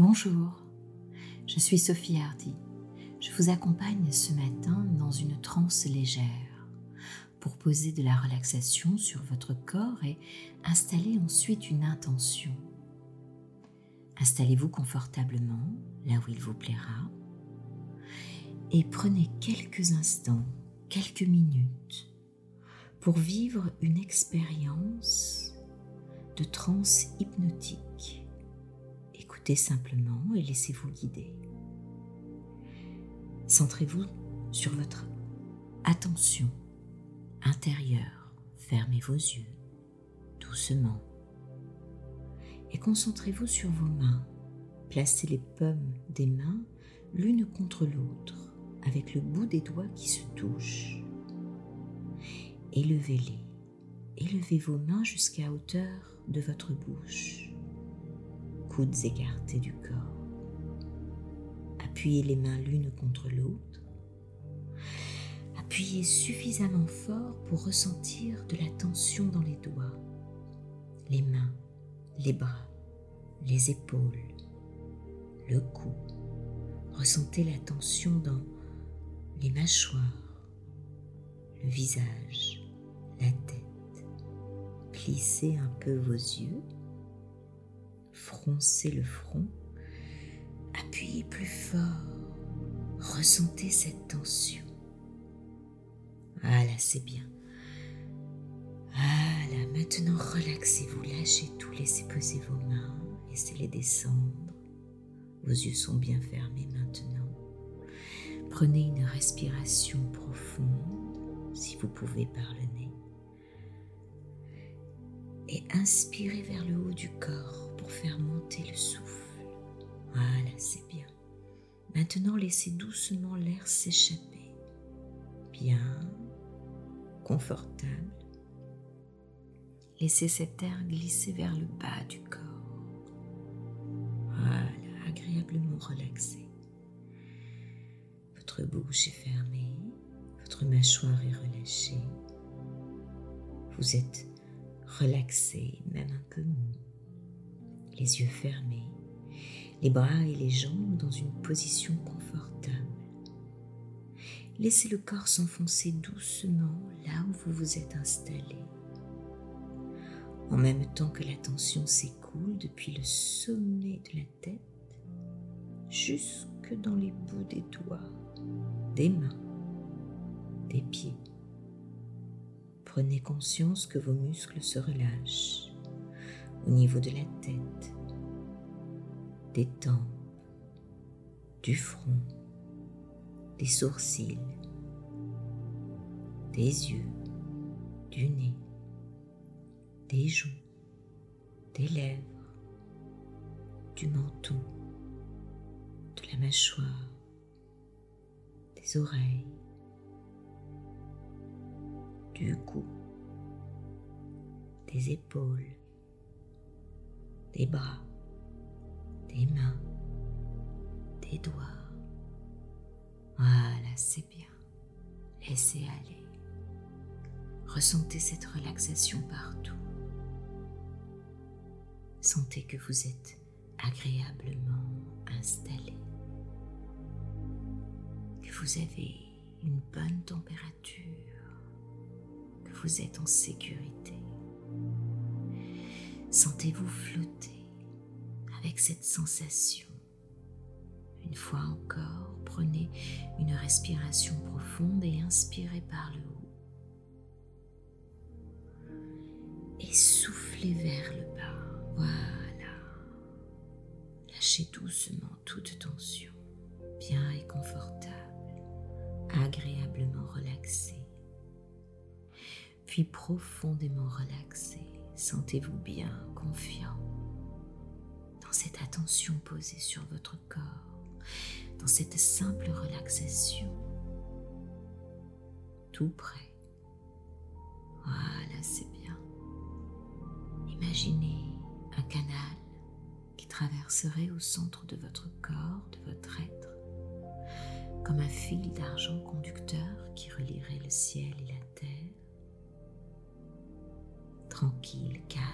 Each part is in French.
Bonjour, je suis Sophie Hardy. Je vous accompagne ce matin dans une transe légère pour poser de la relaxation sur votre corps et installer ensuite une intention. Installez-vous confortablement là où il vous plaira et prenez quelques instants, quelques minutes pour vivre une expérience de transe hypnotique simplement et laissez-vous guider. Centrez-vous sur votre attention intérieure. Fermez vos yeux doucement et concentrez-vous sur vos mains. Placez les pommes des mains l'une contre l'autre avec le bout des doigts qui se touchent. Élevez-les. Élevez vos mains jusqu'à hauteur de votre bouche écartés du corps. Appuyez les mains l'une contre l'autre. Appuyez suffisamment fort pour ressentir de la tension dans les doigts, les mains, les bras, les épaules, le cou. Ressentez la tension dans les mâchoires, le visage, la tête. Plissez un peu vos yeux froncez le front, appuyez plus fort, ressentez cette tension. Voilà, c'est bien. Voilà, maintenant relaxez-vous, lâchez tout, laissez poser vos mains, laissez-les descendre. Vos yeux sont bien fermés maintenant. Prenez une respiration profonde, si vous pouvez par le nez. Et inspirez vers le haut du corps faire monter le souffle. Voilà, c'est bien. Maintenant, laissez doucement l'air s'échapper. Bien, confortable. Laissez cet air glisser vers le bas du corps. Voilà, agréablement relaxé. Votre bouche est fermée, votre mâchoire est relâchée. Vous êtes relaxé, même un peu mou les yeux fermés, les bras et les jambes dans une position confortable. Laissez le corps s'enfoncer doucement là où vous vous êtes installé. En même temps que la tension s'écoule depuis le sommet de la tête jusque dans les bouts des doigts, des mains, des pieds. Prenez conscience que vos muscles se relâchent au niveau de la tête, des tempes, du front, des sourcils, des yeux, du nez, des joues, des lèvres, du menton, de la mâchoire, des oreilles, du cou, des épaules, des bras, des mains, des doigts. Voilà, c'est bien. Laissez aller. Ressentez cette relaxation partout. Sentez que vous êtes agréablement installé, que vous avez une bonne température, que vous êtes en sécurité. Sentez-vous flotter avec cette sensation. Une fois encore, prenez une respiration profonde et inspirez par le haut. Et soufflez vers le bas. Voilà. Lâchez doucement toute tension, bien et confortable, agréablement relaxé. Puis profondément relaxé Sentez-vous bien confiant dans cette attention posée sur votre corps, dans cette simple relaxation, tout près. Voilà, c'est bien. Imaginez un canal qui traverserait au centre de votre corps, de votre être, comme un fil d'argent conducteur qui relierait le ciel et la terre tranquille, calme.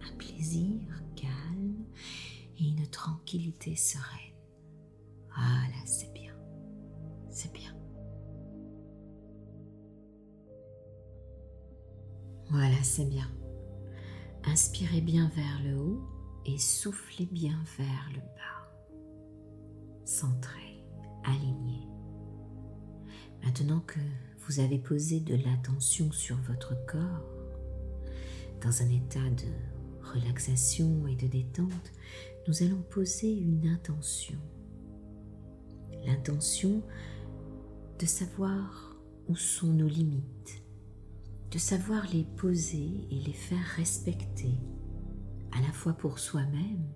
Un plaisir calme et une tranquillité sereine. Voilà, c'est bien. C'est bien. Voilà, c'est bien. Inspirez bien vers le haut et soufflez bien vers le bas. Centré, aligné. Maintenant que vous avez posé de l'attention sur votre corps, dans un état de relaxation et de détente, nous allons poser une intention. L'intention de savoir où sont nos limites, de savoir les poser et les faire respecter, à la fois pour soi-même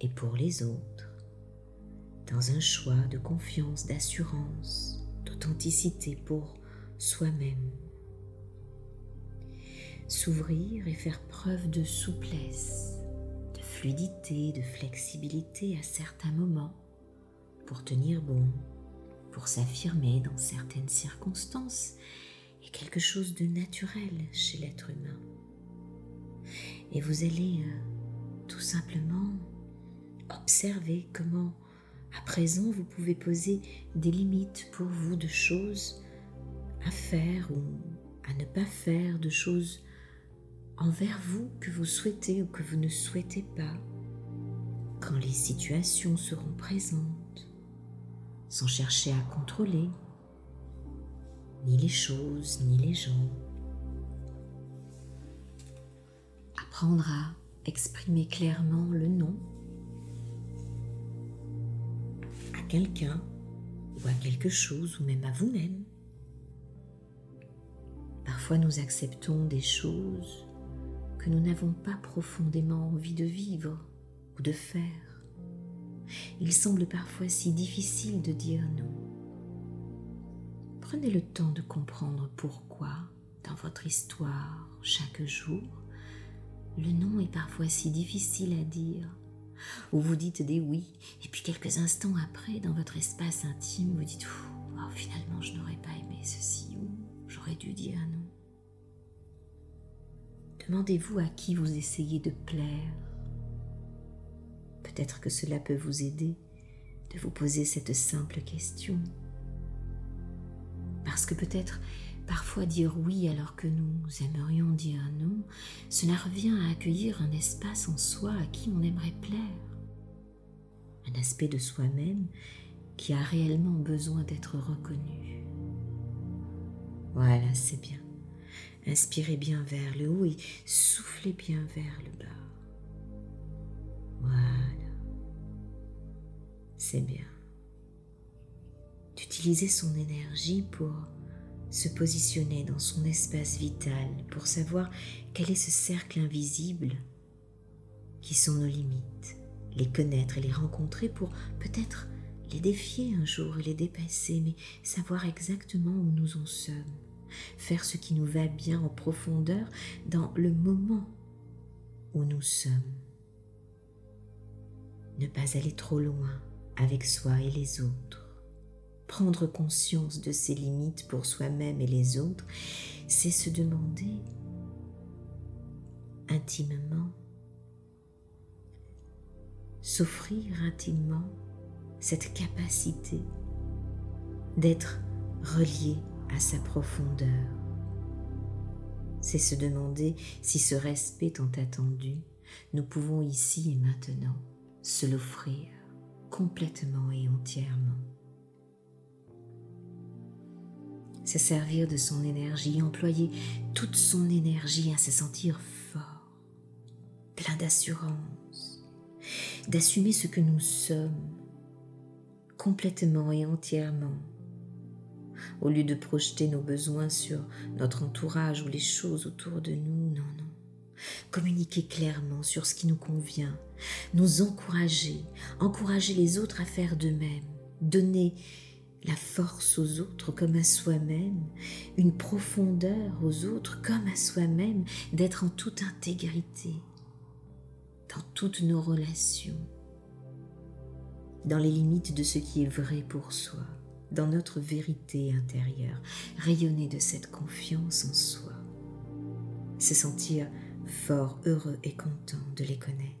et pour les autres, dans un choix de confiance, d'assurance, d'authenticité pour soi-même. S'ouvrir et faire preuve de souplesse, de fluidité, de flexibilité à certains moments pour tenir bon, pour s'affirmer dans certaines circonstances quelque chose de naturel chez l'être humain. Et vous allez euh, tout simplement observer comment à présent vous pouvez poser des limites pour vous de choses à faire ou à ne pas faire, de choses envers vous que vous souhaitez ou que vous ne souhaitez pas, quand les situations seront présentes, sans chercher à contrôler, ni les choses, ni les gens. Apprendre à exprimer clairement le nom à quelqu'un ou à quelque chose ou même à vous-même. Parfois nous acceptons des choses que nous n'avons pas profondément envie de vivre ou de faire. Il semble parfois si difficile de dire non. Prenez le temps de comprendre pourquoi, dans votre histoire, chaque jour, le non est parfois si difficile à dire, ou vous dites des oui, et puis quelques instants après, dans votre espace intime, vous dites oh, finalement je n'aurais pas aimé ceci, ou j'aurais dû dire non. Demandez-vous à qui vous essayez de plaire. Peut-être que cela peut vous aider de vous poser cette simple question. Parce que peut-être parfois dire oui alors que nous aimerions dire non, cela revient à accueillir un espace en soi à qui on aimerait plaire. Un aspect de soi-même qui a réellement besoin d'être reconnu. Voilà, c'est bien. Inspirez bien vers le haut et soufflez bien vers le bas. Voilà. C'est bien d'utiliser son énergie pour se positionner dans son espace vital, pour savoir quel est ce cercle invisible qui sont nos limites, les connaître et les rencontrer pour peut-être les défier un jour et les dépasser, mais savoir exactement où nous en sommes, faire ce qui nous va bien en profondeur dans le moment où nous sommes. Ne pas aller trop loin avec soi et les autres prendre conscience de ses limites pour soi-même et les autres, c'est se demander intimement, s'offrir intimement cette capacité d'être relié à sa profondeur. C'est se demander si ce respect tant attendu, nous pouvons ici et maintenant se l'offrir complètement et entièrement se servir de son énergie, employer toute son énergie à se sentir fort, plein d'assurance, d'assumer ce que nous sommes complètement et entièrement, au lieu de projeter nos besoins sur notre entourage ou les choses autour de nous, non, non. Communiquer clairement sur ce qui nous convient, nous encourager, encourager les autres à faire de même, donner la force aux autres comme à soi-même, une profondeur aux autres comme à soi-même, d'être en toute intégrité. Dans toutes nos relations, dans les limites de ce qui est vrai pour soi, dans notre vérité intérieure, rayonner de cette confiance en soi, se sentir fort heureux et content de les connaître.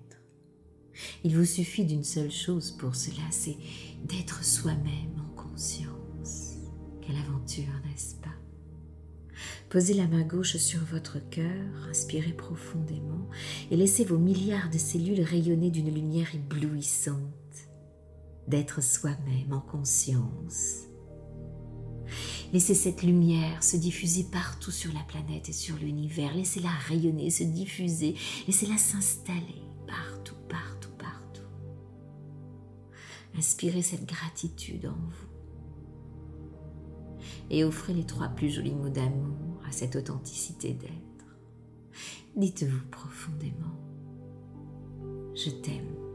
Il vous suffit d'une seule chose pour cela, c'est d'être soi-même en conscience. Quelle aventure, n'est-ce pas? Posez la main gauche sur votre cœur, inspirez profondément et laissez vos milliards de cellules rayonner d'une lumière éblouissante. D'être soi-même en conscience. Laissez cette lumière se diffuser partout sur la planète et sur l'univers. Laissez-la rayonner, se diffuser. Laissez-la s'installer partout, partout, partout. Inspirez cette gratitude en vous. Et offrez les trois plus jolis mots d'amour à cette authenticité d'être. Dites-vous profondément, je t'aime